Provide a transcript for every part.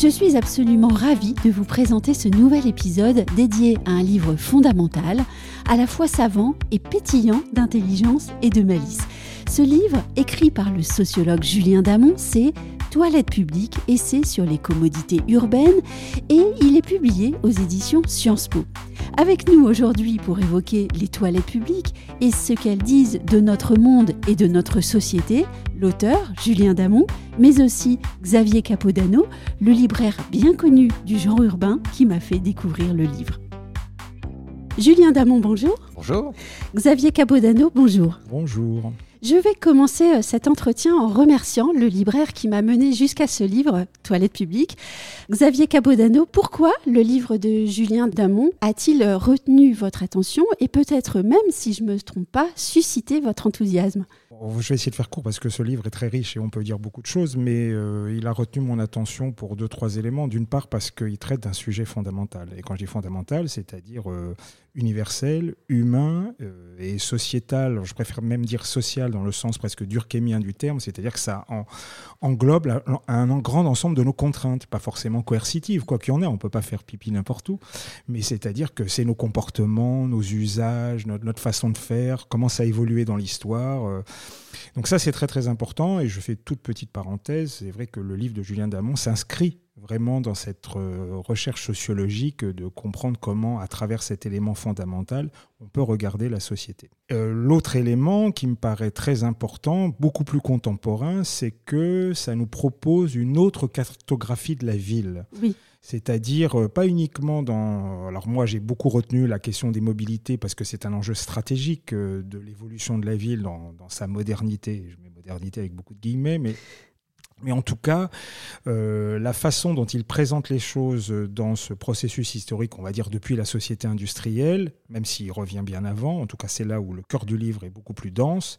Je suis absolument ravie de vous présenter ce nouvel épisode dédié à un livre fondamental, à la fois savant et pétillant d'intelligence et de malice. Ce livre, écrit par le sociologue Julien Damon, c'est Toilette publique, essai sur les commodités urbaines, et il est publié aux éditions Sciences Po. Avec nous aujourd'hui pour évoquer les toilettes publiques et ce qu'elles disent de notre monde et de notre société, l'auteur Julien Damon, mais aussi Xavier Capodano, le libraire bien connu du genre urbain qui m'a fait découvrir le livre. Julien Damon, bonjour. Bonjour. Xavier Capodano, bonjour. Bonjour. Je vais commencer euh, cet entretien en remerciant le libraire qui m'a mené jusqu'à ce livre, Toilette publique. Xavier Cabodano, pourquoi le livre de Julien Damon a-t-il retenu votre attention et peut-être même, si je ne me trompe pas, suscité votre enthousiasme? Je vais essayer de faire court parce que ce livre est très riche et on peut dire beaucoup de choses, mais euh, il a retenu mon attention pour deux, trois éléments. D'une part, parce qu'il traite d'un sujet fondamental. Et quand je dis fondamental, c'est-à-dire euh, universel, humain euh, et sociétal. Je préfère même dire social dans le sens presque durkémien du terme, c'est-à-dire que ça englobe un, grand ensemble de nos contraintes, pas forcément coercitives, quoi qu'il y en ait, on ne peut pas faire pipi n'importe où, mais c'est-à-dire que c'est nos comportements, nos usages, notre, notre, façon de faire, comment ça a évolué dans l'histoire. Donc ça, c'est très très important. Et je fais toute petite parenthèse. C'est vrai que le livre de Julien Damon s'inscrit vraiment dans cette euh, recherche sociologique de comprendre comment, à travers cet élément fondamental, on peut regarder la société. Euh, l'autre élément qui me paraît très important, beaucoup plus contemporain, c'est que ça nous propose une autre cartographie de la ville. Oui. C'est-à-dire, euh, pas uniquement dans... Alors moi, j'ai beaucoup retenu la question des mobilités parce que c'est un enjeu stratégique euh, de l'évolution de la ville dans, dans, sa modernité. Je mets modernité avec beaucoup de guillemets, mais mais en tout cas, euh, la façon dont il présente les choses dans ce processus historique, on va dire depuis la société industrielle, même s'il revient bien avant, en tout cas c'est là où le cœur du livre est beaucoup plus dense,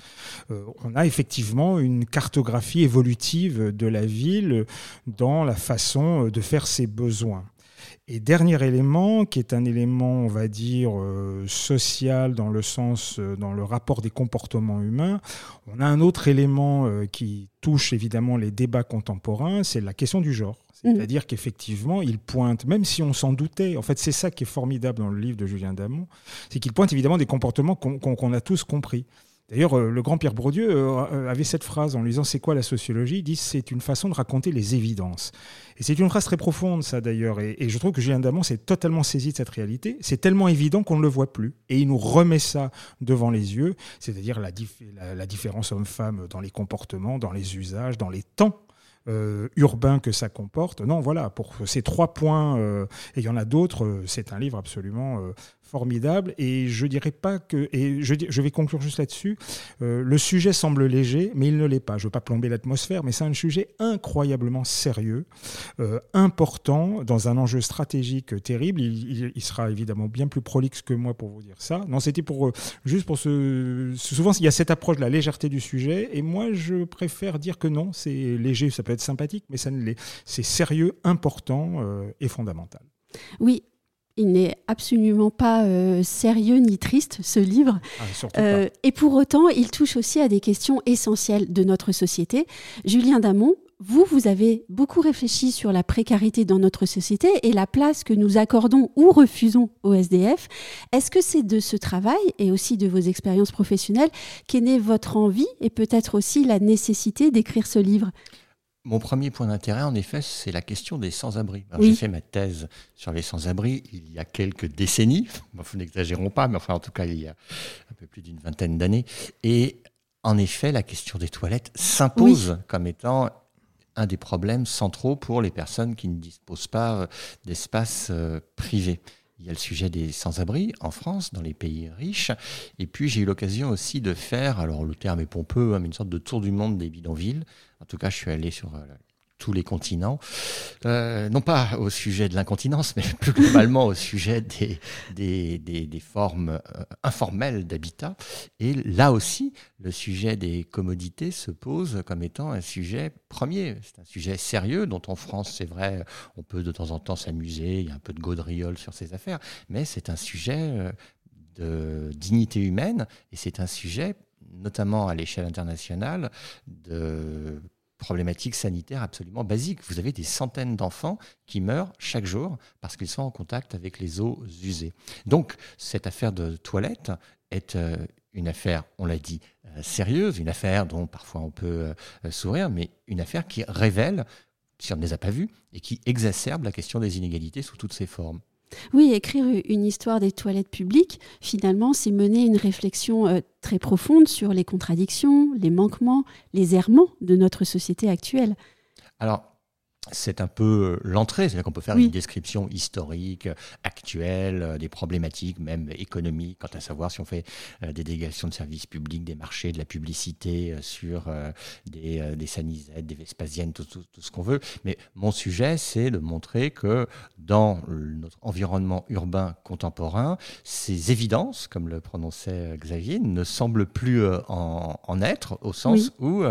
euh, on a effectivement une cartographie évolutive de la ville dans la façon de faire ses besoins. Et dernier élément, qui est un élément, on va dire, euh, social dans le sens, euh, dans le rapport des comportements humains, on a un autre élément euh, qui touche évidemment les débats contemporains, c'est la question du genre. Mmh. C'est-à-dire qu'effectivement, il pointe, même si on s'en doutait, en fait c'est ça qui est formidable dans le livre de Julien Damon, c'est qu'il pointe évidemment des comportements qu'on a tous compris. D'ailleurs, euh, le grand Pierre Bourdieu euh, euh, avait cette phrase en lui disant C'est quoi la sociologie? Il dit C'est une façon de raconter les évidences. Et c'est une phrase très profonde, ça d'ailleurs. Et, je trouve que Julien Damon s'est totalement saisi de cette réalité. C'est tellement évident qu'on ne le voit plus. Et il nous remet ça devant les yeux, c'est-à-dire la, différence homme-femme dans les comportements, dans les usages, dans les temps euh, urbain que ça comporte. Non, voilà, pour ces trois points, et il y en a d'autres, c'est un livre absolument formidable. Et je dirais pas que, et je, je vais conclure juste là-dessus, le sujet semble léger, mais il ne l'est pas. Je ne veux pas plomber l'atmosphère, mais c'est un sujet incroyablement sérieux, important, dans un enjeu stratégique terrible. Il, sera évidemment bien plus prolixe que moi pour vous dire ça. Non, c'était pour juste pour ce. Souvent, il y a cette approche de la légèreté du sujet, et moi, je préfère dire que non, c'est léger, ça peut être sympathique, mais ça ne l'est. C'est sérieux, important euh, et fondamental. Oui, il n'est absolument pas euh, sérieux ni triste, ce livre. Ah, euh, et pour autant, il touche aussi à des questions essentielles de notre société. Julien Damon, vous, vous avez beaucoup réfléchi sur la précarité dans notre société et la place que nous accordons ou refusons au SDF. Est-ce que c'est de ce travail et aussi de vos expériences professionnelles qu'est née votre envie et peut-être aussi la nécessité d'écrire ce livre? Mon premier point d'intérêt, en effet, c'est la question des sans-abri. J'ai fait ma thèse sur les sans-abri il y a quelques décennies. Bon, n'exagérons pas, mais enfin, en tout cas, il y a un peu plus d'une vingtaine d'années. Et en effet, la question des toilettes s'impose comme étant un des problèmes centraux pour les personnes qui ne disposent pas euh, d'espace euh, privé. Il y a le sujet des sans-abri en France, dans les pays riches. Et puis, j'ai eu l'occasion aussi de faire, alors le terme est pompeux, hein, mais une sorte de tour du monde des bidonvilles. En tout cas, je suis allé sur euh, tous les continents, euh, non pas au sujet de l'incontinence, mais plus globalement au sujet des, des, des, des formes euh, informelles d'habitat. Et là aussi, le sujet des commodités se pose comme étant un sujet premier. C'est un sujet sérieux dont en France, c'est vrai, on peut de temps en temps s'amuser, il y a un peu de gaudriole sur ces affaires, mais c'est un sujet euh, de dignité humaine et c'est un sujet notamment à l'échelle internationale, de problématique sanitaire absolument basique. Vous avez des centaines d'enfants qui meurent chaque jour parce qu'ils sont en contact avec les eaux usées. Donc cette affaire de toilette est euh, une affaire, on l'a dit, euh, sérieuse, une affaire dont parfois on peut euh, sourire, mais une affaire qui révèle, si on ne les a pas vues, et qui exacerbe la question des inégalités sous toutes ses formes. Oui, écrire une histoire des toilettes publiques, finalement, c'est mener une réflexion euh, très profonde sur les contradictions, les manquements, les errements de notre société actuelle. C'est un peu euh, l'entrée, c'est-à-dire qu'on peut faire une description historique, actuelle, euh, des problématiques même économiques, quant à savoir si on fait euh, des délégations de services publics, des marchés, de la publicité sur des, des sanisettes, des vespasiennes, tout, tout, ce qu'on veut. Mais mon sujet, c'est de montrer que dans notre environnement urbain contemporain, ces évidences, comme le prononçait Xavier, ne semblent plus en, en être, au sens où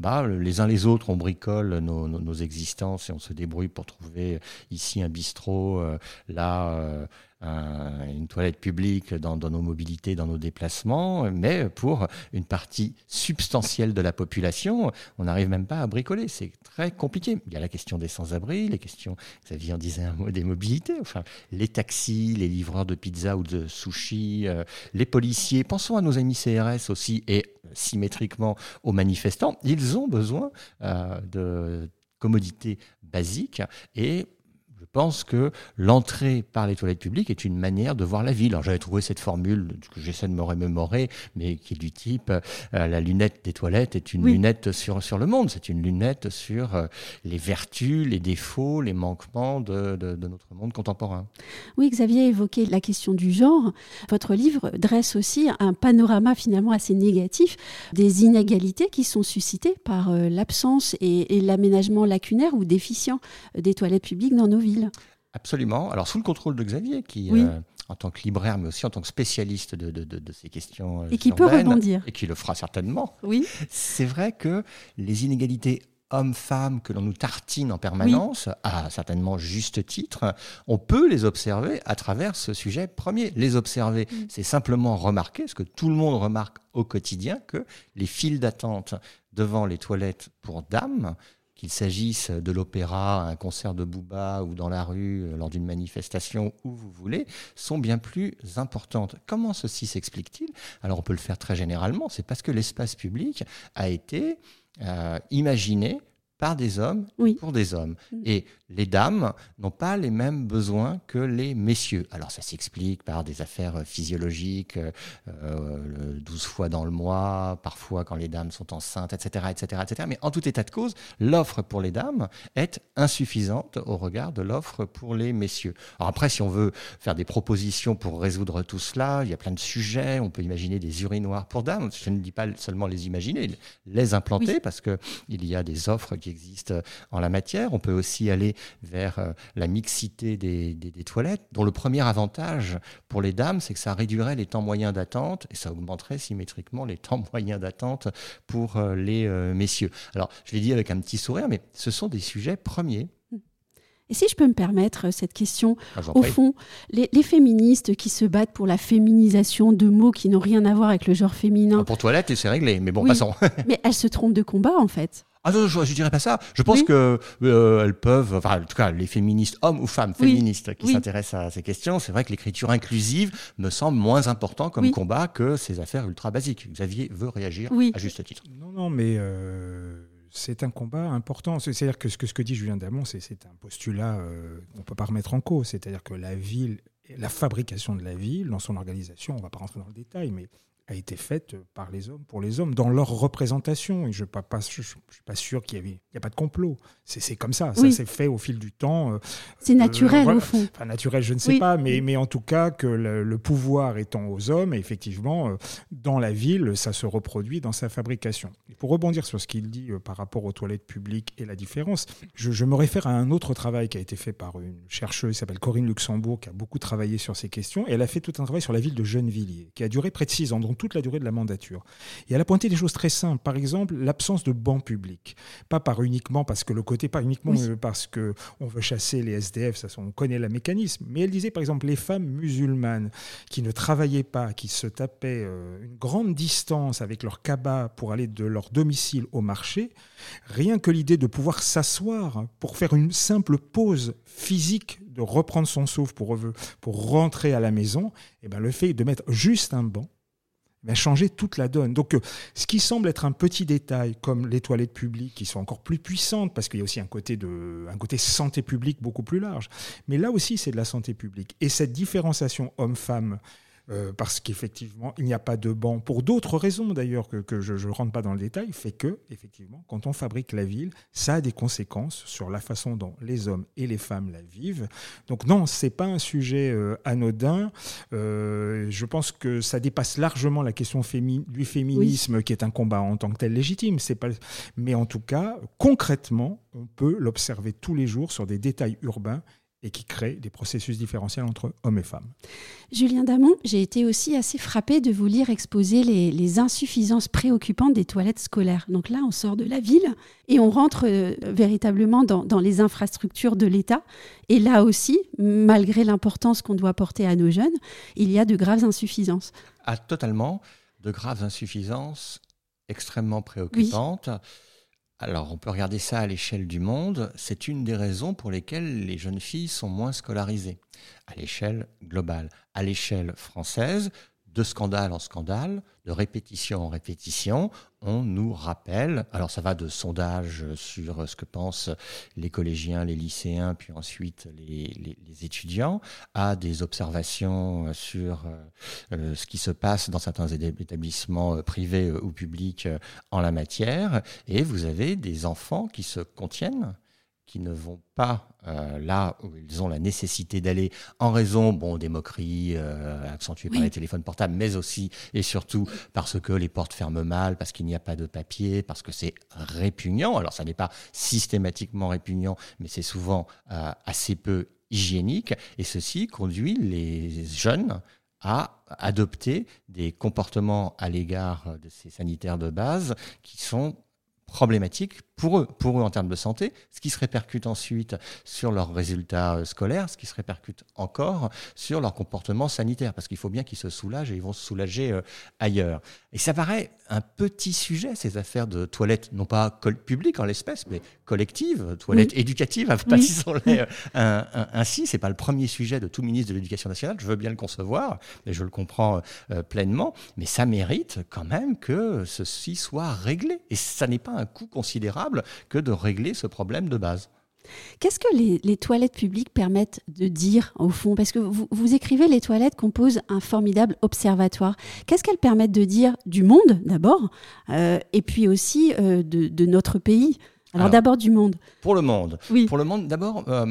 bah, les uns les autres, on bricole nos, nos, nos existences et on se débrouille pour trouver ici un bistrot, euh, là euh, une toilette publique dans, nos mobilités, dans nos déplacements, mais pour une partie substantielle de la population, on n'arrive même pas à bricoler. C'est très compliqué. Il y a la question des sans-abri, les questions, Xavier en disait un mot, des mobilités, enfin, les taxis, les livreurs de pizza ou de sushi, euh, les policiers. Pensons à nos amis CRS aussi et symétriquement aux manifestants. Ils ont besoin de commodité basique et pense que l'entrée par les toilettes publiques est une manière de voir la ville. Alors j'avais trouvé cette formule que j'essaie de me remémorer, mais qui est du type euh, la lunette des toilettes est une lunette sur, sur le monde. C'est une lunette sur euh, les vertus, les défauts, les manquements de, de, notre monde contemporain. Oui, Xavier a évoqué la question du genre. Votre livre dresse aussi un panorama finalement assez négatif des inégalités qui sont suscitées par euh, l'absence et, et l'aménagement lacunaire ou déficient des toilettes publiques dans nos villes. Absolument. Alors sous le contrôle de Xavier, qui euh, en tant que libraire, mais aussi en tant que spécialiste de, de, ces questions euh, et qui peut rebondir et qui le fera certainement. Oui. C'est vrai que les inégalités hommes-femmes que l'on nous tartine en permanence, à certainement juste titre, on peut les observer à travers ce sujet premier. Les observer, mm. c'est simplement remarquer, ce que tout le monde remarque au quotidien, que les files d'attente devant les toilettes pour dames qu'il s'agisse de l'opéra, un concert de Booba ou dans la rue euh, lors d'une manifestation, où vous voulez, sont bien plus importantes. Comment ceci s'explique-t-il? Alors on peut le faire très généralement, c'est parce que l'espace public a été euh, imaginé par des hommes pour des hommes. Mm. Et les dames n'ont pas les mêmes besoins que les messieurs. Alors ça s'explique par des affaires physiologiques, euh, 12 fois dans le mois, parfois quand les dames sont enceintes, etc., etc., etc. Mais en tout état de cause, l'offre pour les dames est insuffisante au regard de l'offre pour les messieurs. Alors après, si on veut faire des propositions pour résoudre tout cela, il y a plein de sujets. On peut imaginer des urinoirs pour dames. Je ne dis pas seulement les imaginer, les implanter, parce parce qu'il y a des offres qui existent en la matière. On peut aussi aller vers euh, la mixité des, toilettes, dont le premier avantage pour les dames, c'est que ça réduirait les temps moyens d'attente et ça augmenterait symétriquement les temps moyens d'attente pour euh, les euh, messieurs. Alors, je l'ai dit avec un petit sourire, mais ce sont des sujets premiers. Et si je peux me permettre cette question, ah, au fond, les, féministes qui se battent pour la féminisation de mots qui n'ont rien à voir avec le genre féminin. Ah, pour toilette, c'est réglé, mais bon, passons. mais elles se trompent de combat, en fait. Ah non, je, ne dirais pas ça. Je pense que euh, elles peuvent, enfin, en tout cas, les féministes, hommes ou femmes féministes qui s'intéressent à ces questions, c'est vrai que l'écriture inclusive me semble moins important comme combat que ces affaires ultra basiques. Xavier veut réagir à juste titre. Non, non, mais euh, c'est un combat important. C'est-à-dire que ce, que ce que dit Julien Damon, c'est un postulat euh, qu'on ne peut pas remettre en cause. C'est-à-dire que la ville, la fabrication de la ville, dans son organisation, on ne va pas rentrer dans le détail, mais a été faite par les hommes, pour les hommes, dans leur représentation. Et je ne suis pas sûr qu'il y, a pas de complot. C'est comme ça. Ça s'est fait au fil du temps. C'est naturel, au fond. Enfin, naturel, je ne sais pas, mais, mais en tout cas, que le, pouvoir étant aux hommes, effectivement, dans la ville, ça se reproduit dans sa fabrication. Et pour rebondir sur ce qu'il dit par rapport aux toilettes publiques et la différence, je, je me réfère à un autre travail qui a été fait par une chercheuse qui s'appelle Corinne Luxembourg, qui a beaucoup travaillé sur ces questions. Et elle a fait tout un travail sur la ville de Gennevilliers, qui a duré près de six ans, donc toute la durée de la mandature. Et elle a pointé des choses très simples. Par exemple, l'absence de bancs publics. Pas par uniquement parce que le côté, pas uniquement parce que on veut chasser les SDF, ça, on connaît le mécanisme. Mais elle disait, par exemple, les femmes musulmanes qui ne travaillaient pas, qui se tapaient euh, une grande distance avec leur cabas pour aller de leur domicile au marché, rien que l'idée de pouvoir s'asseoir pour faire une simple pause physique de reprendre son souffle pour, pour rentrer à la maison, et eh ben le fait de mettre juste un banc va changer toute la donne. Donc, euh, ce qui semble être un petit détail, comme les toilettes publiques, qui sont encore plus puissantes, parce qu'il y a aussi un côté, de, un côté santé publique beaucoup plus large. Mais là aussi, c'est de la santé publique. Et cette différenciation homme-femme euh, parce qu'effectivement, il n'y a pas de banc, pour d'autres raisons d'ailleurs que, je ne rentre pas dans le détail, fait que, effectivement, quand on fabrique la ville, ça a des conséquences sur la façon dont les hommes et les femmes la vivent. Donc non, c'est pas un sujet euh, anodin. Euh, je pense que ça dépasse largement la question du féminisme, qui est un combat en tant que tel légitime. Pas... Mais en tout cas, concrètement, on peut l'observer tous les jours sur des détails urbains et qui crée des processus différentiels entre hommes et femmes. Julien Damon, j'ai été aussi assez frappé de vous lire exposer les, insuffisances préoccupantes des toilettes scolaires. Donc là, on sort de la ville et on rentre euh, véritablement dans, dans, les infrastructures de l'État. Et là aussi, malgré l'importance qu'on doit porter à nos jeunes, il y a de graves insuffisances. Ah, totalement, de graves insuffisances extrêmement préoccupantes. Alors, on peut regarder ça à l'échelle du monde. C'est une des raisons pour lesquelles les jeunes filles sont moins scolarisées, à l'échelle globale. À l'échelle française, de scandale en scandale, de répétition en répétition, on nous rappelle, alors ça va de sondages sur ce que pensent les collégiens, les lycéens, puis ensuite les, étudiants, à des observations sur euh, ce qui se passe dans certains établissements euh, privés ou publics euh, en la matière, et vous avez des enfants qui se contiennent qui ne vont pas euh, là où ils ont la nécessité d'aller en raison bon, des moqueries euh, accentuées par les téléphones portables, mais aussi et surtout parce que les portes ferment mal, parce qu'il n'y a pas de papier, parce que c'est répugnant. Alors ça n'est pas systématiquement répugnant, mais c'est souvent euh, assez peu hygiénique. Et ceci conduit les jeunes à adopter des comportements à l'égard de ces sanitaires de base qui sont problématiques pour eux, pour eux en termes de santé, ce qui se répercute ensuite sur leurs résultats euh, scolaires, ce qui se répercute encore sur leur comportement sanitaire, parce qu'il faut bien qu'ils se soulagent et ils vont se soulager euh, ailleurs. Et ça paraît un petit sujet, ces affaires de toilettes, non pas publiques en l'espèce, mais collectives, toilettes éducatives, oui. Euh, ainsi. C'est pas le premier sujet de tout ministre de l'Éducation nationale, je veux bien le concevoir, mais je le comprends pleinement, mais ça mérite quand même que ceci soit réglé. Et ça n'est pas un coût considérable que de régler ce problème de base. Qu'est-ce que les, toilettes publiques permettent de dire au fond? Parce que vous, écrivez les toilettes composent un formidable observatoire. Qu'est-ce qu'elles permettent de dire du monde d'abord, euh, et puis aussi euh, de, notre pays? Alors, d'abord du monde. Pour le monde. Oui. Pour le monde, d'abord, euh,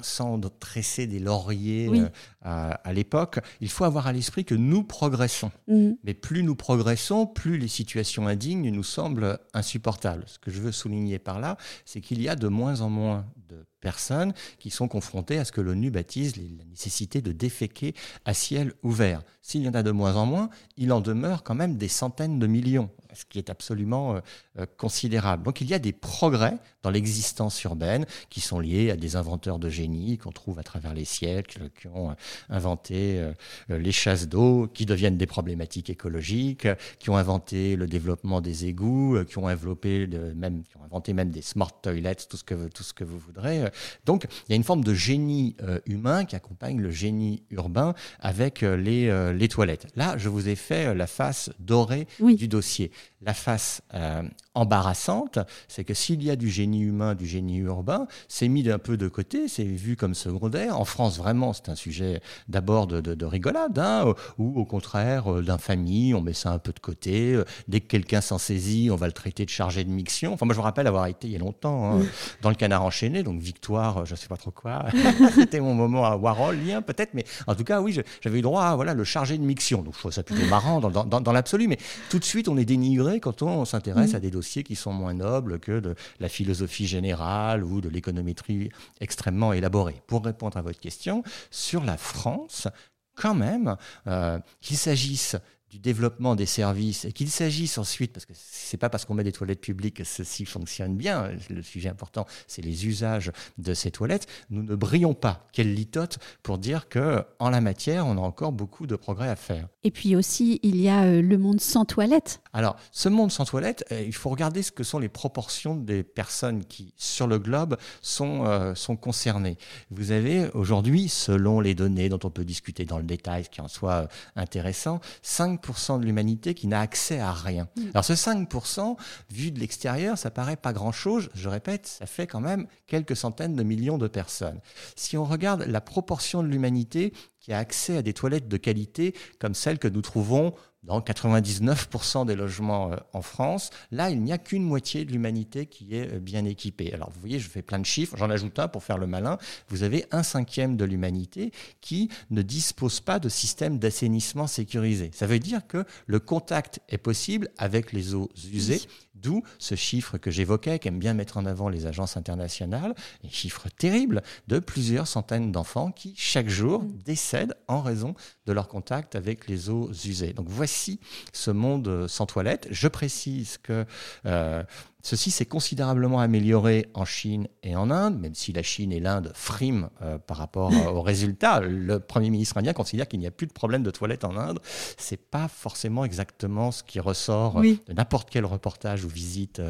sans tresser des lauriers euh, à, l'époque, il faut avoir à l'esprit que nous progressons. Mhm. Mais plus nous progressons, plus les situations indignes nous semblent insupportables. Ce que je veux souligner par là, c'est qu'il y a de moins en moins de personnes qui sont confrontées à ce que l'ONU baptise la nécessité de déféquer à ciel ouvert. S'il y en a de moins en moins, il en demeure quand même des centaines de millions ce qui est absolument euh, euh, considérable. Donc il y a des progrès dans l'existence urbaine qui sont liés à des inventeurs de génie qu'on trouve à travers les siècles, qui ont euh, inventé les chasses d'eau, qui deviennent des problématiques écologiques, qui ont inventé le développement des égouts, qui ont développé même, qui ont inventé même des smart toilets, tout ce que tout ce que vous voudrez. Donc il y a une forme de génie humain qui accompagne le génie urbain avec les, les toilettes. Là, je vous ai fait la face dorée du dossier. la face euh, embarrassante, c'est que s'il y a du génie humain, du génie urbain, c'est mis un peu de côté, c'est vu comme secondaire. En France, vraiment, c'est un sujet d'abord de, rigolade, hein, ou au contraire euh, d'infamie, on met ça un peu de côté. Euh, dès que quelqu'un s'en saisit, on va le traiter de chargé de miction. Enfin, moi, je me rappelle avoir été il y a longtemps hein, dans le canard enchaîné, donc victoire, je ne sais pas trop quoi. C'était mon moment à Warhol, lien peut-être, mais en tout cas, oui, j'avais eu droit à voilà, le chargé de miction. Donc, je trouve ça plutôt marrant dans, dans, dans l'absolu, mais tout de suite, on est dénigré quand on s'intéresse à des dossiers qui sont moins nobles que de la philosophie générale ou de l'économétrie extrêmement élaborée. Pour répondre à votre question, sur la France, quand même, euh, qu'il s'agisse du développement des services et qu'il s'agisse ensuite, parce que c'est pas parce qu'on met des toilettes publiques que ceci fonctionne bien, le sujet important, c'est les usages de ces toilettes, nous ne brillons pas, quelle litote, pour dire que en la matière, on a encore beaucoup de progrès à faire. Et puis aussi, il y a euh, le monde sans toilettes. Alors, ce monde sans toilettes, euh, il faut regarder ce que sont les proportions des personnes qui, sur le globe, sont, euh, sont concernées. Vous avez aujourd'hui, selon les données dont on peut discuter dans le détail, ce qui en soit intéressant, 5 de l'humanité qui n'a accès à rien. Mm. Alors ce 5%, vu de l'extérieur, ça paraît pas grand-chose. Je répète, ça fait quand même quelques centaines de millions de personnes. Si on regarde la proportion de l'humanité qui a accès à des toilettes de qualité comme celles que nous trouvons dans 99% des logements euh, en France. Là, il n'y a qu'une moitié de l'humanité qui est euh, bien équipée. Alors, vous voyez, je fais plein de chiffres, j'en ajoute un pour faire le malin. Vous avez un cinquième de l'humanité qui ne dispose pas de système d'assainissement sécurisé. Ça veut dire que le contact est possible avec les eaux usées. D'où ce chiffre que j'évoquais, qu'aiment bien mettre en avant les agences internationales, un chiffre terrible de plusieurs centaines d'enfants qui, chaque jour, mm. décèdent en raison de leur contact avec les eaux usées. Donc voici ce monde sans toilette. Je précise que euh, Ceci s'est considérablement amélioré en Chine et en Inde, même si la Chine et l'Inde friment euh, par rapport euh, aux résultats. Le Premier ministre indien considère qu'il n'y a plus de problème de toilettes en Inde. Ce n'est pas forcément exactement ce qui ressort de n'importe quel reportage ou visite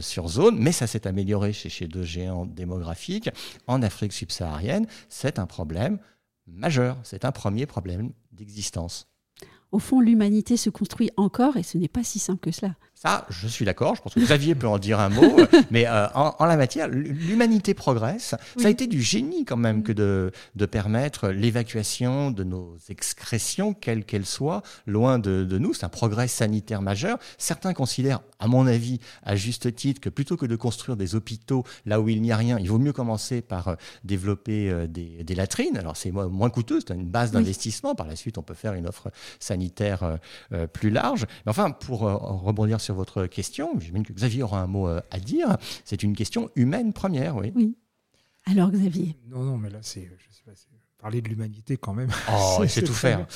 sur zone, mais ça s'est amélioré chez, chez deux géants démographiques. En Afrique subsaharienne, c'est un problème majeur. C'est un premier problème d'existence. Au fond, l'humanité se construit encore et ce n'est pas si simple que cela. Ça, je suis d'accord. Je pense que Xavier peut en dire un mot. mais euh, en, la matière, l'humanité progresse. Ça a été du génie quand même que de, de permettre l'évacuation de nos excrétions, quelles qu'elles soient, loin de, de nous. C'est un progrès sanitaire majeur. Certains considèrent, à mon avis, à juste titre, que plutôt que de construire des hôpitaux là où il n'y a rien, il vaut mieux commencer par euh, développer euh, des, des, latrines. Alors c'est moins coûteux, c'est une base d'investissement. Par la suite, on peut faire une offre sanitaire plus large. Mais enfin, pour rebondir sur votre question, j'imagine que Xavier aura un mot euh, à dire. C'est une question humaine première, oui. Oui. Alors Xavier Non, non, mais là, c'est, parler de l'humanité quand même. Oh, c'est tout faire.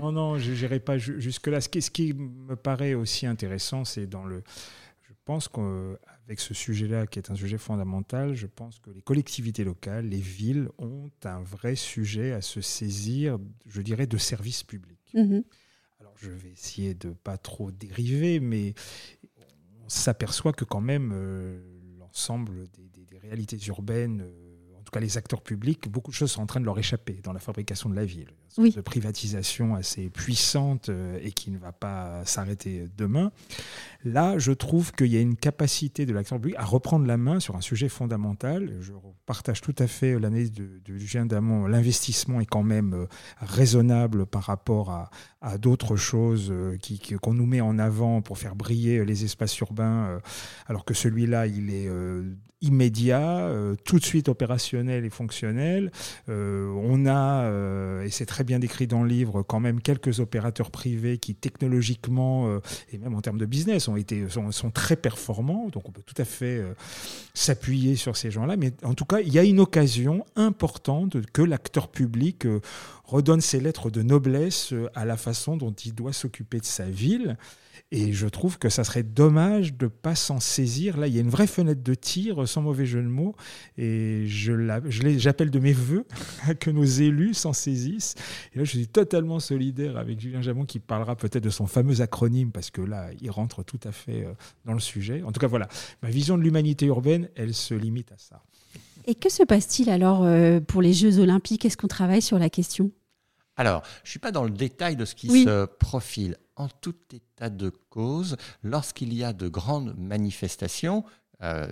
non, non, je n'irai pas jusque-là. Ce qui, ce qui me paraît aussi intéressant, c'est dans le... Je pense qu'avec ce sujet-là, qui est un sujet fondamental, je pense que les collectivités locales, les villes, ont un vrai sujet à se saisir, je dirais, de services publics. Mm-hmm je vais essayer de pas trop dériver, mais on s'aperçoit que quand même euh, l'ensemble des, réalités urbaines euh, tout cas les acteurs publics, beaucoup de choses sont en train de leur échapper dans la fabrication de la ville. De privatisation assez puissante euh, et qui ne va pas s'arrêter demain. Là, je trouve qu'il y a une capacité de l'acteur public à reprendre la main sur un sujet fondamental. Je partage tout à fait l'année de, de Julien Damon. L'investissement est quand même euh, raisonnable par rapport à, d'autres choses euh, qu'on nous met en avant pour faire briller les espaces urbains, alors que celui-là, il est immédiat, tout de suite opérationnel et fonctionnel. on a, et c'est très bien décrit dans le livre, quand même quelques opérateurs privés qui technologiquement et même en termes de business ont été, sont, très performants, donc on peut tout à fait euh, s'appuyer sur ces gens-là. Mais en tout cas, il y a une occasion importante que l'acteur public euh, redonne ses lettres de noblesse euh, à la façon dont il doit s'occuper de sa ville. Et je trouve que ça serait dommage de ne pas s'en saisir. Là, il y a une vraie fenêtre de tir, sans mauvais jeu de mots. Et j'appelle de mes voeux que nos élus s'en saisissent. Et là, je suis totalement solidaire avec Julien Jamon qui parlera peut-être de son fameux acronyme, parce que là, il rentre tout à fait euh, dans le sujet. En tout cas, voilà, ma vision de l'humanité urbaine, elle se limite à ça. Et que se passe-t-il alors euh, pour les Jeux olympiques? Est-ce qu'on travaille sur la question? Alors, je ne suis pas dans le détail de ce qui se profile. en tout état de cause, lorsqu'il y a de grandes manifestations, euh,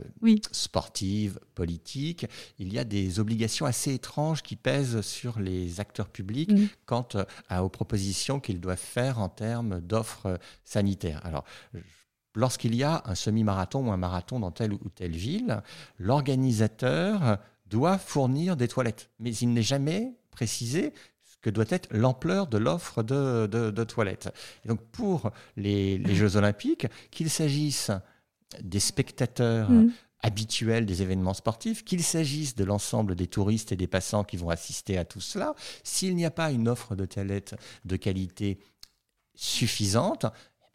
sportives, politiques, il y a des obligations assez étranges qui pèsent sur les acteurs publics quant aux propositions qu'ils doivent faire en termes d'offres sanitaires. Alors, lorsqu'il y a un semi-marathon ou un marathon dans telle ou telle ville, l'organisateur doit fournir des toilettes. Mais il n'est jamais précisé ce que doit être l'ampleur de l'offre de, toilettes. donc pour les, Jeux olympiques, qu'il s'agisse des spectateurs mm. habituels des événements sportifs, qu'il s'agisse de l'ensemble des touristes et des passants qui vont assister à tout cela, s'il n'y a pas une offre de toilettes de qualité suffisante,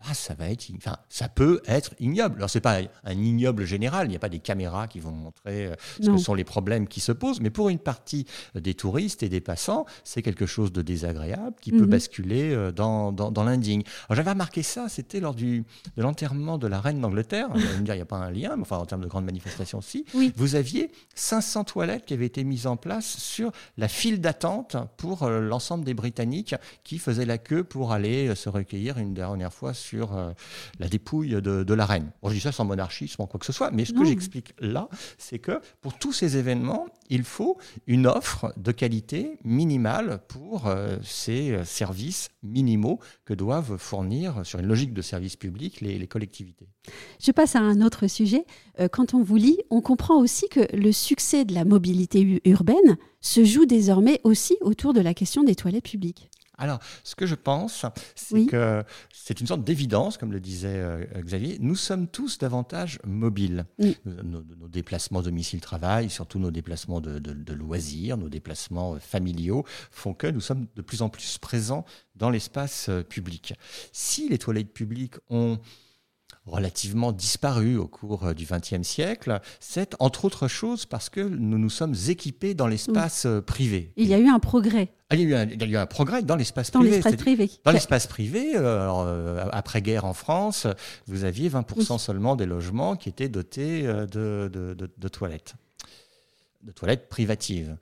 ah, ça va être, enfin, ça peut être ignoble. Alors c'est pas un ignoble général, il n'y a pas des caméras qui vont montrer euh, ce que sont les problèmes qui se posent, mais pour une partie des touristes et des passants, c'est quelque chose de désagréable qui peut mhm. basculer euh, dans, dans, dans l'indigne. J'avais remarqué ça, c'était lors du, de l'enterrement de la reine d'Angleterre. Vous allez me dire, il n'y a pas un lien, mais enfin en termes de grandes manifestations aussi. Vous aviez 500 toilettes qui avaient été mises en place sur la file d'attente pour euh, l'ensemble des Britanniques qui faisaient la queue pour aller se recueillir une dernière fois sur euh, la dépouille de, la reine. je dis ça sans monarchisme, quoi que ce soit, mais ce que j'explique là, c'est que pour tous ces événements, il faut une offre de qualité minimale pour euh, ces euh, services minimaux que doivent fournir, sur une logique de service public, les, collectivités. Je passe à un autre sujet. Quand on vous lit, on comprend aussi que le succès de la mobilité urbaine se joue désormais aussi autour de la question des toilettes publiques. Alors, ce que je pense, c'est que c'est une sorte d'évidence, comme le disait euh, Xavier. Nous sommes tous davantage mobiles. Nos, déplacements domicile-travail, surtout nos déplacements de, loisirs, nos déplacements euh, familiaux, font que nous sommes de plus en plus présents dans l'espace euh, public. Si les toilettes publiques ont relativement disparu au cours du XXe siècle, c'est entre autres choses parce que nous nous sommes équipés dans l'espace privé. Il y a eu un progrès. Ah, il, y a eu un, progrès dans l'espace privé. privé. Dans l'espace privé, euh, euh, après-guerre en France, vous aviez 20% seulement des logements qui étaient dotés euh, de, de, toilettes, de toilettes privatives.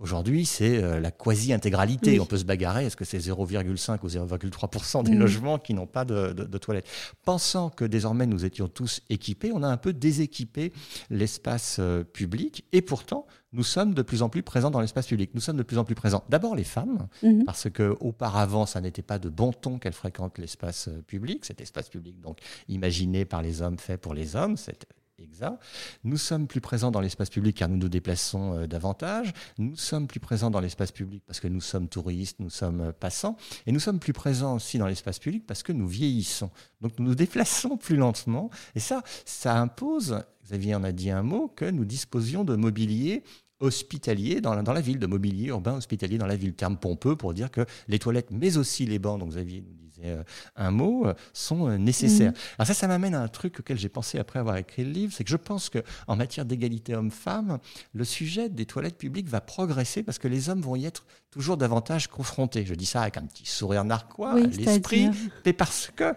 Aujourd'hui, c'est la quasi-intégralité. On peut se bagarrer. Est-ce que c'est 0,5 ou 0,3% des logements qui n'ont pas de, de, toilettes? Pensant que désormais nous étions tous équipés, on a un peu déséquipé l'espace public. Et pourtant, nous sommes de plus en plus présents dans l'espace public. Nous sommes de plus en plus présents. D'abord les femmes, mhm. parce que auparavant, ça n'était pas de bon ton qu'elles fréquentent l'espace euh, public, cet espace public donc imaginé par les hommes, fait pour les hommes, c'est exact. Nous sommes plus présents dans l'espace public car nous nous déplaçons euh, davantage. Nous sommes plus présents dans l'espace public parce que nous sommes touristes, nous sommes euh, passants. Et nous sommes plus présents aussi dans l'espace public parce que nous vieillissons. Donc nous nous déplaçons plus lentement. Et ça, ça impose Xavier en a dit un mot, que nous disposions de mobilier hospitalier dans la, dans la ville, de mobilier urbain hospitalier dans la ville. Terme pompeux pour dire que les toilettes, mais aussi les bancs, donc Xavier nous disait euh, un mot, euh, sont euh, nécessaires. Mmh. Alors ça, ça m'amène à un truc auquel j'ai pensé après avoir écrit le livre, c'est que je pense qu'en matière d'égalité homme-femme, le sujet des toilettes publiques va progresser parce que les hommes vont y être toujours davantage confrontés. Je dis ça avec un petit sourire narquois l'esprit, mais parce que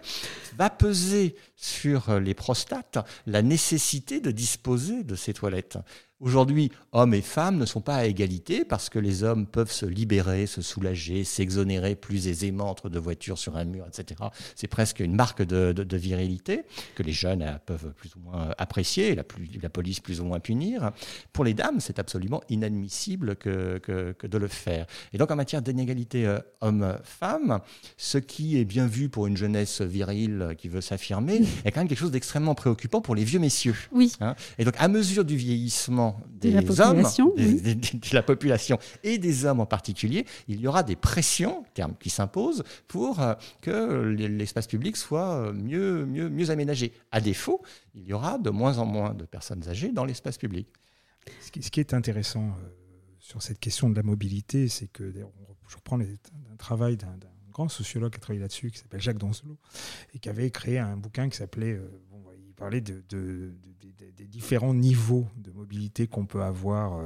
va peser sur les prostates la nécessité de disposer de ces toilettes. Aujourd'hui, hommes et femmes ne sont pas à égalité parce que les hommes peuvent se libérer, se soulager, s'exonérer plus aisément entre deux voitures sur un mur, etc. C'est presque une marque de, virilité que les jeunes euh, peuvent plus ou moins apprécier, la, la police plus ou moins punir. Pour les dames, c'est absolument inadmissible que, que, de le faire. Et donc en matière d'inégalité euh, homme-femme, ce qui est bien vu pour une jeunesse virile qui veut s'affirmer est quand même quelque chose d'extrêmement préoccupant pour les vieux messieurs. Oui. Hein. et donc à mesure du vieillissement des hommes, de la population et des hommes en particulier, il y aura des pressions, terme qui s'imposent, pour euh, que l'espace public soit euh, mieux, mieux, mieux aménagé. À défaut, il y aura de moins en moins de personnes âgées dans l'espace public. Ce qui, est intéressant euh, sur cette question de la mobilité, c'est que je reprends un travail d'un grand sociologue qui a travaillé là-dessus, qui s'appelle Jacques Danselot, et qui avait créé un bouquin qui s'appelait parler de, différents niveaux de mobilité qu'on peut avoir.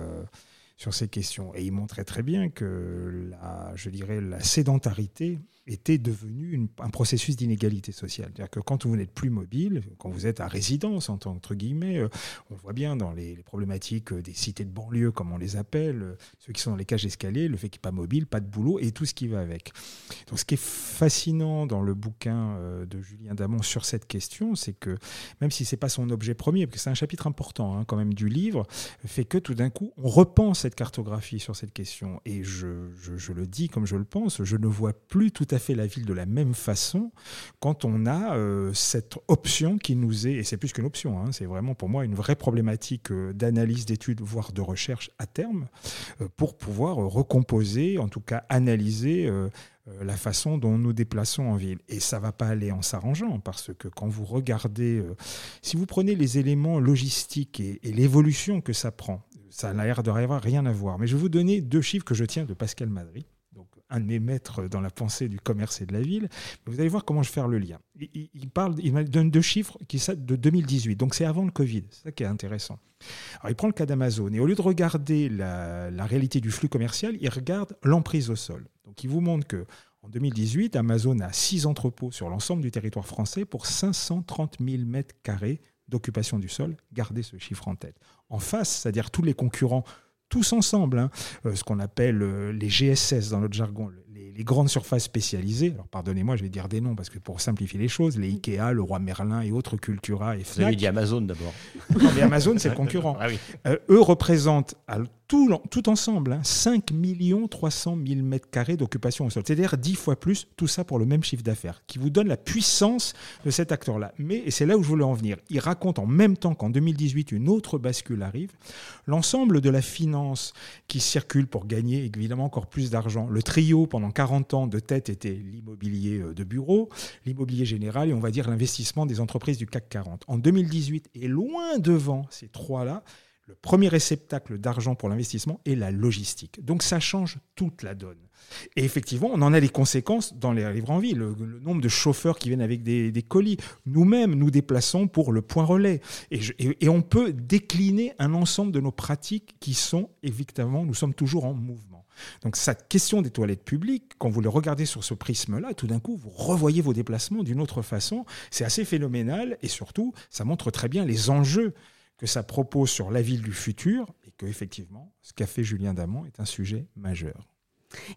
Euh, sur ces questions. Et il montrait très bien que la, je dirais, la sédentarité était devenu un processus d'inégalité sociale. C'est-à-dire que quand vous n'êtes plus mobile, quand vous êtes à résidence, entre euh, on voit bien dans les, problématiques des cités de banlieue, comme on les appelle, euh, ceux qui sont dans les cages d'escalier, le fait qu'il ait pas mobile, pas de boulot et tout ce qui va avec. Donc ce qui est fascinant dans le bouquin euh, de Julien Damon sur cette question, c'est que même si ce n'est pas son objet premier, parce que c'est un chapitre important hein, quand même du livre, fait que tout d'un coup, on repense cette cartographie sur cette question. Et je, le dis comme je le pense, je ne vois plus tout à fait la ville de la même façon quand on a euh, cette option qui nous est, et c'est plus qu'une option, hein, c'est vraiment pour moi une vraie problématique euh, d'analyse, d'étude, voire de recherche à terme, euh, pour pouvoir recomposer, en tout cas analyser la façon dont nous déplaçons en ville. Et ça va pas aller en s'arrangeant, parce que quand vous regardez, si vous prenez les éléments logistiques et l'évolution que ça prend, ça n'a l'air de rien à voir. Mais je vais vous donner deux chiffres que je tiens de Pascal Madry un de mes maîtres dans la pensée du commerce et de la ville. vous allez voir comment je vais faire le lien. Il, parle, il donne deux chiffres qui sont de 2018, donc c'est avant le Covid. C'est ça qui est intéressant. Il prend le cas d'Amazon et au lieu de regarder la, réalité du flux commercial, il regarde l'emprise au sol. Donc il vous montre que en 2018, Amazon a six entrepôts sur l'ensemble du territoire français pour 530 000 mètres carrés d'occupation du sol. Gardez ce chiffre en tête. En face, c'est-à-dire tous les concurrents tous ensemble, hein. euh, ce qu'on appelle euh, les GSS dans notre jargon, les, grandes surfaces spécialisées. Alors pardonnez-moi, je vais dire des noms parce que pour simplifier les choses, les Ikea, le Roi Merlin et autres Cultura et Fnac. Vous avez dit Amazon d'abord. Non, mais Amazon, c'est le concurrent. Ah euh, eux représentent tout, tout ensemble hein, 5 300 000 mètres carrés d'occupation au sol. C'est-à-dire 10 fois plus, tout ça pour le même chiffre d'affaires, qui vous donne la puissance de cet acteur-là. Mais, et c'est là où je voulais en venir, il raconte en même temps qu'en 2018, une autre bascule arrive, l'ensemble de la finance qui circule pour gagner évidemment encore plus d'argent. Le trio, pendant 40 ans de tête, était l'immobilier euh, de bureau, l'immobilier général et on va dire l'investissement des entreprises du CAC 40. En 2018, et loin devant ces trois-là, le premier réceptacle d'argent pour l'investissement est la logistique. Donc ça change toute la donne. Et effectivement, on en a les conséquences dans les livres en ville. Le, nombre de chauffeurs qui viennent avec des, colis. Nous-mêmes, nous déplaçons pour le point relais. Et, et, on peut décliner un ensemble de nos pratiques qui sont, évidemment, nous sommes toujours en mouvement. Donc cette question des toilettes publiques, quand vous le regardez sur ce prisme-là, tout d'un coup, vous revoyez vos déplacements d'une autre façon. C'est assez phénoménal et surtout, ça montre très bien les enjeux que ça propose sur la ville du futur et que effectivement, ce qu'a fait Julien Damon est un sujet majeur.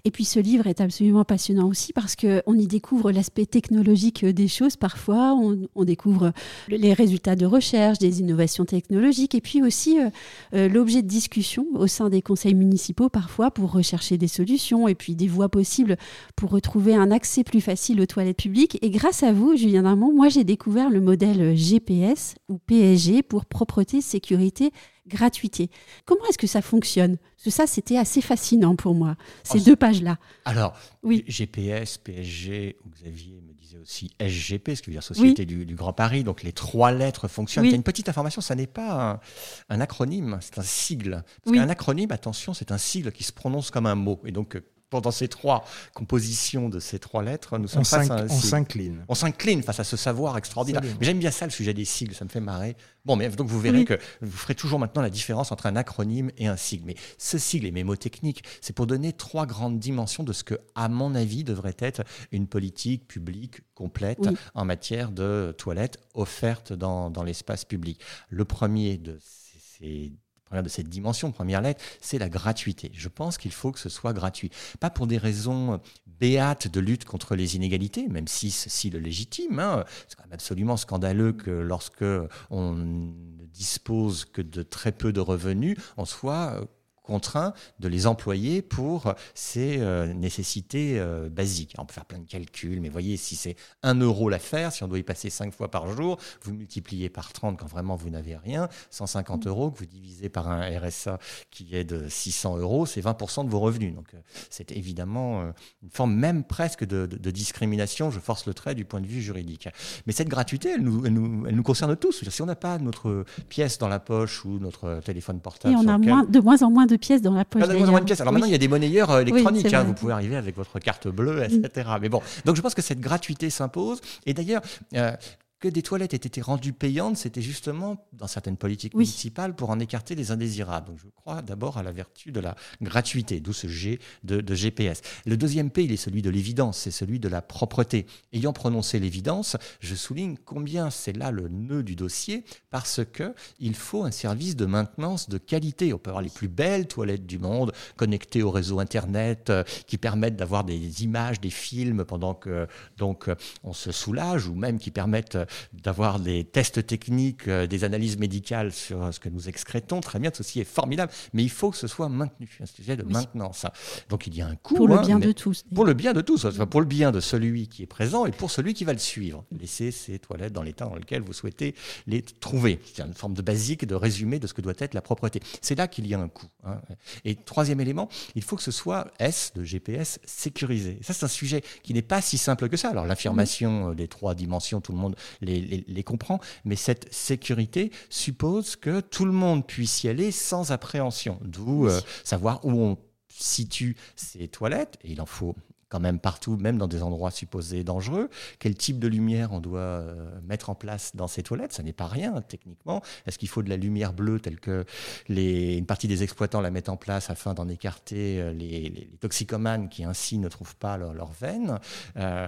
Et puis ce livre est absolument passionnant aussi parce qu'on y découvre l'aspect technologique des choses parfois, on, découvre les résultats de recherche, des innovations technologiques et puis aussi euh, euh, l'objet de discussion au sein des conseils municipaux parfois pour rechercher des solutions et puis des voies possibles pour retrouver un accès plus facile aux toilettes publiques. Et grâce à vous, Julien Darmon, moi j'ai découvert le modèle GPS ou PSG pour propreté, sécurité gratuité. Comment est-ce que ça fonctionne? Parce que ça, c'était assez fascinant pour moi, ces oh, deux pages-là. Alors, oui. GPS, PSG, ou Xavier me disait aussi SGP, ce qui veut dire Société du, Grand Paris, donc les trois lettres fonctionnent. Il y a une petite information, ça n'est pas un, acronyme, c'est un sigle. Parce qu'un acronyme, attention, c'est un sigle qui se prononce comme un mot. Et donc, pendant ces trois compositions de ces trois lettres, nous sommes face à On s'incline. On s'incline face à ce savoir extraordinaire. Mais j'aime bien ça, le sujet des sigles, ça me fait marrer. Bon, mais donc vous verrez que vous ferez toujours maintenant la différence entre un acronyme et un sigle. Mais ce sigle est mémotechnique, c'est pour donner trois grandes dimensions de ce que, à mon avis, devrait être une politique publique complète en matière de toilettes offertes dans, dans l'espace public. Le premier de ces de cette dimension, première lettre, c'est la gratuité. Je pense qu'il faut que ce soit gratuit. Pas pour des raisons béates de lutte contre les inégalités, même si le légitime. Hein. C'est quand même absolument scandaleux que lorsque on ne dispose que de très peu de revenus, on soit contraint de les employer pour ces euh, nécessités euh, basiques. on peut faire plein de calculs, mais voyez, si c'est 1 euro l'affaire, si on doit y passer 5 fois par jour, vous multipliez par 30 quand vraiment vous n'avez rien, 150 euros que vous divisez par un RSA qui est de 600 euros, c'est 20% de vos revenus. Donc euh, c'est évidemment une forme même presque de, discrimination, je force le trait du point de vue juridique. Mais cette gratuité, elle nous, elle nous, concerne tous. Si on n'a pas notre pièce dans la poche ou notre téléphone portable... Et on a moins, de moins en moins de pièces dans la poche. Alors maintenant, il y a des monnayeurs euh, électroniques. Hein. vous pouvez arriver avec votre carte bleue, etc. Mais bon, donc je pense que cette gratuité s'impose. Et d'ailleurs, euh, que des toilettes aient été rendues payantes, c'était justement dans certaines politiques municipales pour en écarter les indésirables. Donc je crois d'abord à la vertu de la gratuité, d'où ce G de, de, GPS. Le deuxième P, il est celui de l'évidence, c'est celui de la propreté. Ayant prononcé l'évidence, je souligne combien c'est là le nœud du dossier, parce que il faut un service de maintenance de qualité. On peut avoir les plus belles toilettes du monde, connectées au réseau Internet, euh, qui permettent d'avoir des images, des films pendant que donc on se soulage, ou même qui permettent d'avoir des tests techniques, euh, des analyses médicales sur euh, ce que nous excrétons, très bien, ceci est formidable, mais il faut que ce soit maintenu, un sujet de maintenance. Donc il y a un coût. Pour le hein, bien de tous. Pour le bien de tous, pour le bien de celui qui est présent et pour celui qui va le suivre. Laissez ces toilettes dans l'état dans lequel vous souhaitez les trouver. C'est une forme de basique, de résumé de ce que doit être la propreté. C'est là qu'il y a un coût. Hein. Et troisième élément, il faut que ce soit S de GPS sécurisé. ça, c'est un sujet qui n'est pas si simple que ça. Alors l'affirmation des trois dimensions, tout le monde les, comprend, mais cette sécurité suppose que tout le monde puisse y aller sans appréhension, d'où euh, savoir où on situe ses toilettes, et il en faut quand même partout, même dans des endroits supposés dangereux. Quel type de lumière on doit euh, mettre en place dans ces toilettes? Ça n'est pas rien techniquement. Est-ce qu'il faut de la lumière bleue telle que les, une partie des exploitants la mettent en place afin d'en écarter euh, les, toxicomanes qui ainsi ne trouvent pas leur, leur veine? Euh,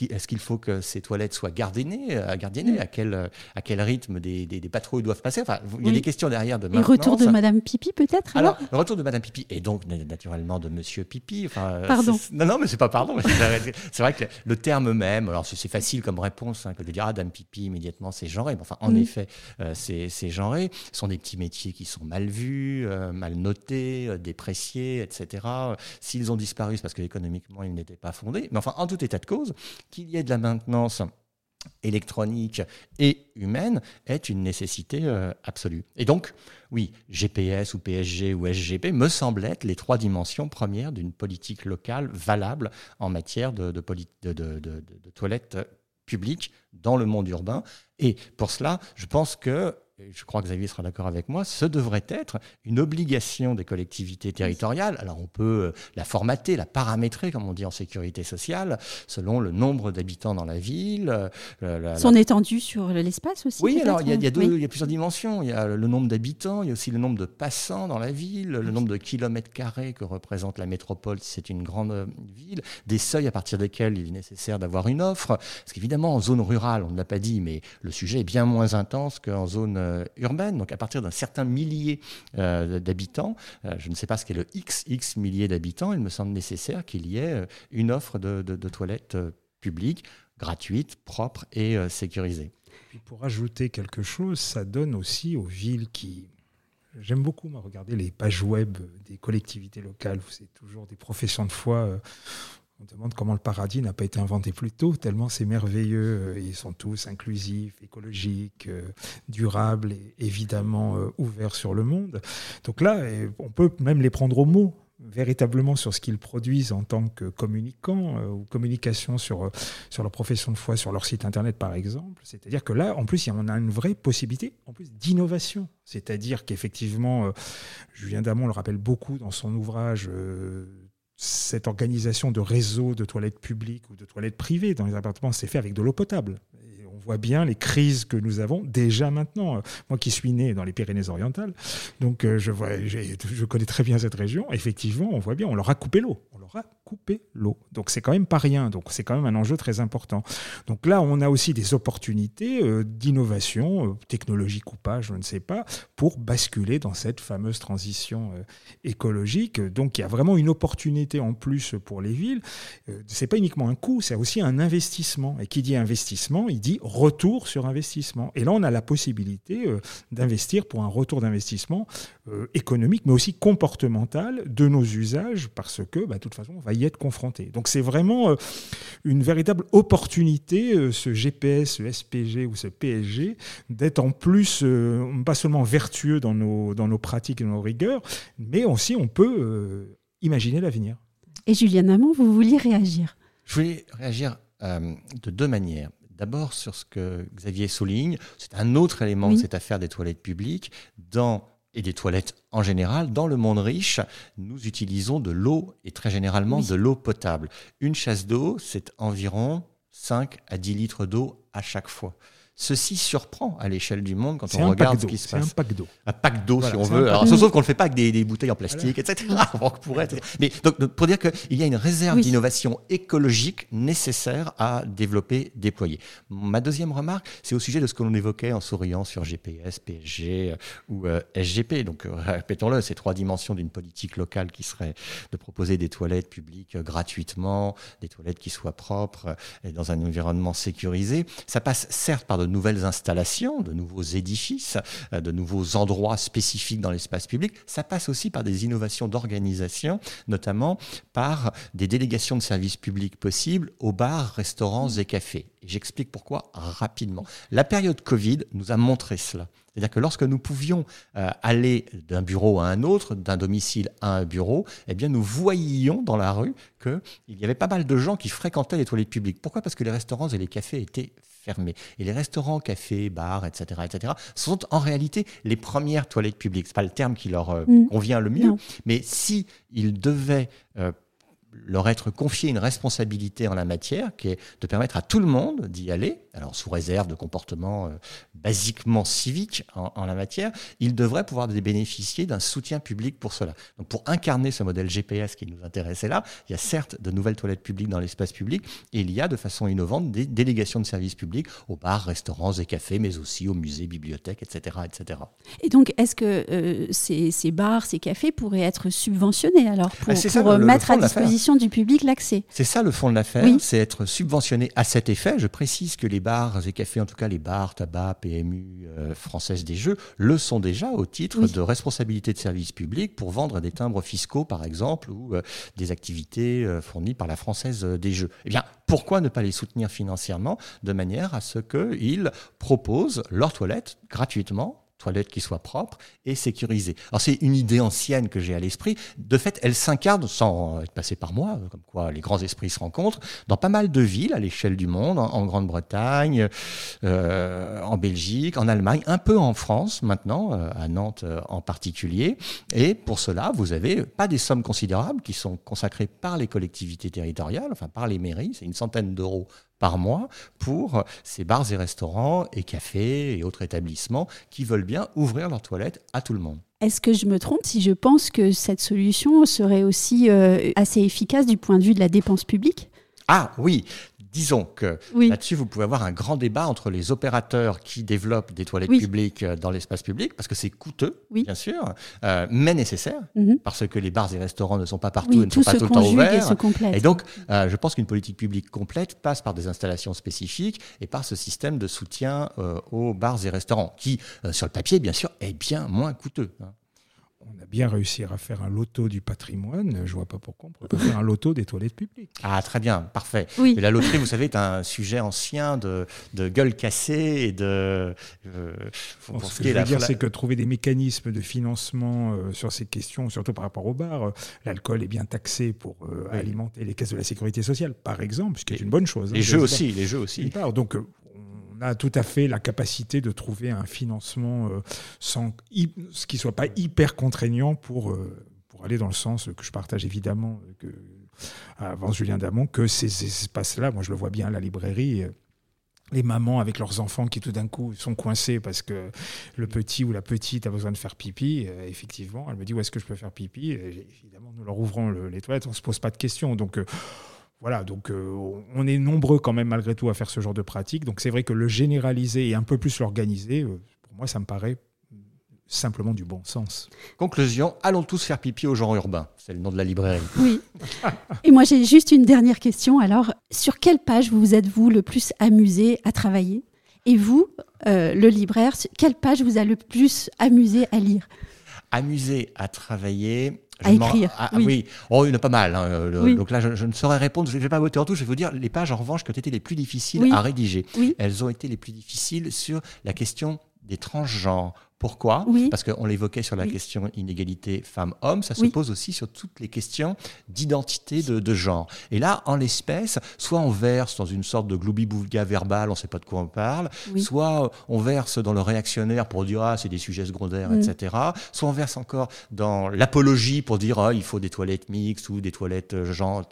Est-ce qu'il faut que ces toilettes soient gardiennées, gardiennées à, quel, à quel rythme des, des, patrouilles doivent passer? Enfin, Il y a des questions derrière de Et retour de Madame Pipi peut-être alors, le retour de Madame Pipi et donc naturellement de Monsieur Pipi. Enfin, Pardon. Non, non, mais c'est pas pardon. c'est vrai que le terme même, alors c'est facile comme réponse hein, que de dire ah, dame pipi immédiatement c'est genré. enfin, en effet, euh, c'est genré. Ce sont des petits métiers qui sont mal vus, euh, mal notés, euh, dépréciés, etc. S'ils ont disparu, c'est parce que économiquement ils n'étaient pas fondés. Mais enfin, en tout état de cause, qu'il y ait de la maintenance électronique et humaine est une nécessité euh, absolue. Et donc, oui, GPS ou PSG ou SGP me semblent être les trois dimensions premières d'une politique locale valable en matière de, de, de toilettes publiques dans le monde urbain. Et pour cela, je pense que je crois que Xavier sera d'accord avec moi, ce devrait être une obligation des collectivités territoriales. Alors on peut euh, la formater, la paramétrer, comme on dit en sécurité sociale, selon le nombre d'habitants dans la ville. Euh, Son étendue sur l'espace aussi Oui, alors il y, a, il, y a plusieurs dimensions. Il y a le nombre d'habitants, il y a aussi le nombre de passants dans la ville, le nombre de kilomètres carrés que représente la métropole si c'est une grande euh, ville, des seuils à partir desquels il est nécessaire d'avoir une offre. Parce qu'évidemment, en zone rurale, on ne l'a pas dit, mais le sujet est bien moins intense qu'en zone euh, urbaine, donc à partir d'un certain millier euh, d'habitants, euh, je ne sais pas ce qu'est le XX millier d'habitants, il me semble nécessaire qu'il y ait une offre de, toilettes publiques, gratuites, propres et sécurisées. Puis pour ajouter quelque chose, ça donne aussi aux villes qui J'aime beaucoup regarder les pages web des collectivités locales c'est toujours des professions de foi. On demande comment le paradis n'a pas été inventé plus tôt, tellement c'est merveilleux. Ils sont tous inclusifs, écologiques, euh, durables et évidemment euh, ouverts sur le monde. Donc là, on peut même les prendre au mot véritablement sur ce qu'ils produisent en tant que communicants euh, ou communication sur, sur leur profession de foi, sur leur site internet par exemple. C'est-à-dire que là, en plus, on a une vraie possibilité en plus d'innovation. C'est-à-dire qu'effectivement, Julien Damon le rappelle beaucoup dans son ouvrage cette organisation de réseaux de toilettes publiques ou de toilettes privées dans les appartements s'est fait avec de l'eau potable voit bien les crises que nous avons déjà maintenant. Moi qui suis né dans les Pyrénées-Orientales, donc euh, je, vois, je connais très bien cette région. Effectivement, on voit bien, on leur a coupé l'eau. On leur a coupé l'eau. Donc c'est quand même pas rien. Donc c'est quand même un enjeu très important. Donc là, on a aussi des opportunités euh, d'innovation, euh, technologique ou pas, je ne sais pas, pour basculer dans cette fameuse transition écologique. Donc il y a vraiment une opportunité en plus pour les villes. c'est pas uniquement un coût, c'est aussi un investissement. Et qui dit investissement, il dit retour sur investissement. Et là, on a la possibilité euh, d'investir pour un retour d'investissement euh, économique, mais aussi comportemental de nos usages, parce que, bah, de toute façon, on va y être confronté. Donc, c'est vraiment euh, une véritable opportunité, ce GPS, ce SPG ou ce PSG, d'être en plus, pas seulement vertueux dans nos, dans nos pratiques et nos rigueurs, mais aussi on peut imaginer l'avenir. Et Julien Amand, vous vouliez réagir? Je voulais réagir de deux manières. D'abord sur ce que Xavier souligne, c'est un autre élément de cette affaire des toilettes publiques. Dans, et des toilettes en général, dans le monde riche, nous utilisons de l'eau et très généralement de l'eau potable. Une chasse d'eau, c'est environ 5 à 10 litres d'eau à chaque fois. Ceci surprend à l'échelle du monde quand on regarde ce qui se passe. C'est un pack d'eau. Un pack d'eau, si on veut. Alors, sauf qu'on ne le fait pas avec des, bouteilles en plastique, etc. Mais donc, pour dire qu'il y a une réserve d'innovation écologique nécessaire à développer, déployer. Ma deuxième remarque, c'est au sujet de ce que l'on évoquait en souriant sur GPS, PSG euh, ou euh, SGP. Donc, euh, répétons-le, ces trois dimensions d'une politique locale qui serait de proposer des toilettes publiques gratuitement, des toilettes qui soient propres et dans un environnement sécurisé. Ça passe certes par de nouvelles installations, de nouveaux édifices, euh, de nouveaux endroits spécifiques dans l'espace public. Ça passe aussi par des innovations d'organisation, notamment par des délégations de services publics possibles aux bars, restaurants et cafés. J'explique pourquoi rapidement. La période Covid nous a montré cela. C'est-à-dire que lorsque nous pouvions euh, aller d'un bureau à un autre, d'un domicile à un bureau, eh bien nous voyions dans la rue qu'il y avait pas mal de gens qui fréquentaient les toilettes publiques. Pourquoi? Parce que les restaurants et les cafés étaient fermés. Et les restaurants, cafés, bars, etc., etc., sont en réalité les premières toilettes publiques. Ce n'est pas le terme qui leur euh, mm. convient le mieux, mais si ils devaient euh, leur être confié une responsabilité en la matière, qui est de permettre à tout le monde d'y aller, alors sous réserve de comportements euh, basiquement civiques en, la matière, ils devraient pouvoir bénéficier d'un soutien public pour cela. Donc pour incarner ce modèle GPS qui nous intéressait là, il y a certes de nouvelles toilettes publiques dans l'espace public, et il y a de façon innovante des délégations de services publics aux bars, restaurants et cafés, mais aussi aux musées, bibliothèques, etc. etc. Et donc, est-ce que euh, ces, ces, bars, ces cafés pourraient être subventionnés alors pour, ah, pour mettre à disposition du public l'accès? C'est ça le fond de l'affaire, c'est être subventionné à cet effet. Je précise que les bars et cafés, en tout cas les bars, tabac, PMU, euh, françaises des jeux, le sont déjà au titre de responsabilité de service public pour vendre des timbres fiscaux, par exemple, ou euh, des activités euh, fournies par la Française des Jeux. Eh bien, pourquoi ne pas les soutenir financièrement de manière à ce qu'ils proposent leurs toilettes gratuitement toilettes qui soient propres et sécurisées. Alors c'est une idée ancienne que j'ai à l'esprit. De fait, elle s'incarne sans être passée par moi, comme quoi les grands esprits se rencontrent, dans pas mal de villes à l'échelle du monde, en, Grande-Bretagne, euh, en Belgique, en Allemagne, un peu en France maintenant, euh, à Nantes euh, en particulier. Et pour cela, vous avez pas des sommes considérables qui sont consacrées par les collectivités territoriales, enfin par les mairies, c'est une centaine d'euros par mois pour ces bars et restaurants et cafés et autres établissements qui veulent bien ouvrir leurs toilettes à tout le monde. Est-ce que je me trompe si je pense que cette solution serait aussi euh, assez efficace du point de vue de la dépense publique? Ah oui, disons que là-dessus, vous pouvez avoir un grand débat entre les opérateurs qui développent des toilettes publiques euh, dans l'espace public, parce que c'est coûteux, bien sûr, euh, mais nécessaire, mhm. parce que les bars et restaurants ne sont pas partout et ne sont pas tout le temps ouverts. Et, donc, euh, je pense qu'une politique publique complète passe par des installations spécifiques et par ce système de soutien aux bars et restaurants, qui, sur le papier, bien sûr, est bien moins coûteux. Hein on a bien réussi à faire un loto du patrimoine. Je vois pas pourquoi on peut faire un loto des toilettes publiques. Ah, très bien, parfait. Oui. la loterie, vous savez, est un sujet ancien de, de gueule cassée et de. Euh, ce que je veux dire, c'est que trouver des mécanismes de financement euh, sur ces questions, surtout par rapport au bar, euh, l'alcool est bien taxé pour alimenter les caisses de la sécurité sociale, par exemple, ce qui est une bonne chose. Hein, les jeux aussi, les jeux aussi. Donc, on a tout à fait la capacité de trouver un financement euh, sans ce qui soit pas hyper contraignant pour, euh, pour aller dans le sens que je partage évidemment que, avant Julien Damon, que ces, espaces-là, moi je le vois bien à la librairie, euh, les mamans avec leurs enfants qui tout d'un coup sont coincés parce que le petit ou la petite a besoin de faire pipi, effectivement, elle me dit où est-ce que je peux faire pipi? Évidemment, nous leur ouvrons les toilettes, on ne se pose pas de questions. Donc, voilà, donc euh, on est nombreux quand même malgré tout à faire ce genre de pratique. Donc c'est vrai que le généraliser et un peu plus l'organiser, euh, pour moi, ça me paraît simplement du bon sens. Conclusion, allons tous faire pipi au genre urbain. C'est le nom de la librairie. Oui. Et moi, j'ai juste une dernière question. Alors, sur quelle page vous êtes-vous le plus amusé à travailler? Et vous, euh, le libraire, quelle page vous a le plus amusé à lire? Amusé à travailler à écrire. Ah, oui. Oh, il y en a pas mal. Hein, donc là, je, ne saurais répondre. Je ne vais pas voter en tout. Je vais vous dire les pages, en revanche, qui ont été les plus difficiles à rédiger. Elles ont été les plus difficiles sur la question des transgenres. Pourquoi Parce qu'on l'évoquait sur la question inégalité femmes-hommes, ça se pose aussi sur toutes les questions d'identité de, genre. Et là, en l'espèce, soit on verse dans une sorte de gloubi-boulga verbal, on ne sait pas de quoi on parle, soit on verse dans le réactionnaire pour dire ah c'est des sujets secondaires, etc. Soit on verse encore dans l'apologie pour dire ah il faut des toilettes mixtes ou des toilettes euh, genre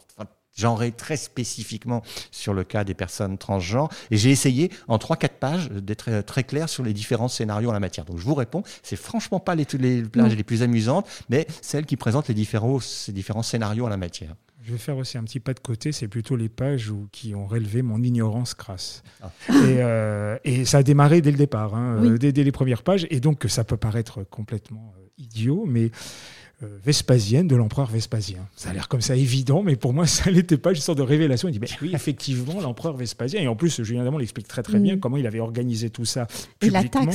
genré très spécifiquement sur le cas des personnes transgenres. Et j'ai essayé en 3-4 pages d'être très clair sur les différents scénarios en la matière. Donc je vous réponds, c'est franchement pas les, les pages les plus amusantes, mais celles qui présentent les différents, ces différents scénarios en la matière. Je vais faire aussi un petit pas de côté, c'est plutôt les pages où, qui ont relevé mon ignorance crasse. Ah. Euh, et, ça a démarré dès le départ, hein, euh, dès, dès, les premières pages, et donc ça peut paraître complètement euh, idiot, mais euh, Vespasienne de l'empereur Vespasien. Ça a l'air comme ça évident, mais pour moi, ça n'était pas une sorte de révélation. Il dit, mais oui, effectivement, l'empereur Vespasien. Et en plus, Julien Damon l'explique très très bien mm. comment il avait organisé tout ça. Publiquement. Et la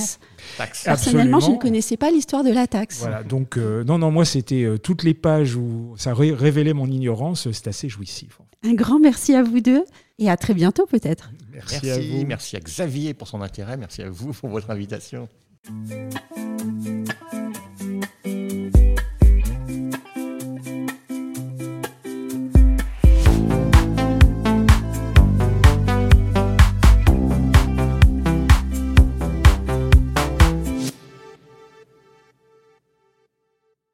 taxe. Personnellement, je ne connaissais pas l'histoire de la taxe. Voilà, donc euh, non, non, moi, c'était euh, toutes les pages où ça révélait mon ignorance, c'est assez jouissif. Un grand merci à vous deux et à très bientôt peut-être. Merci, merci à vous. Merci à Xavier pour son intérêt. Merci à vous pour votre invitation.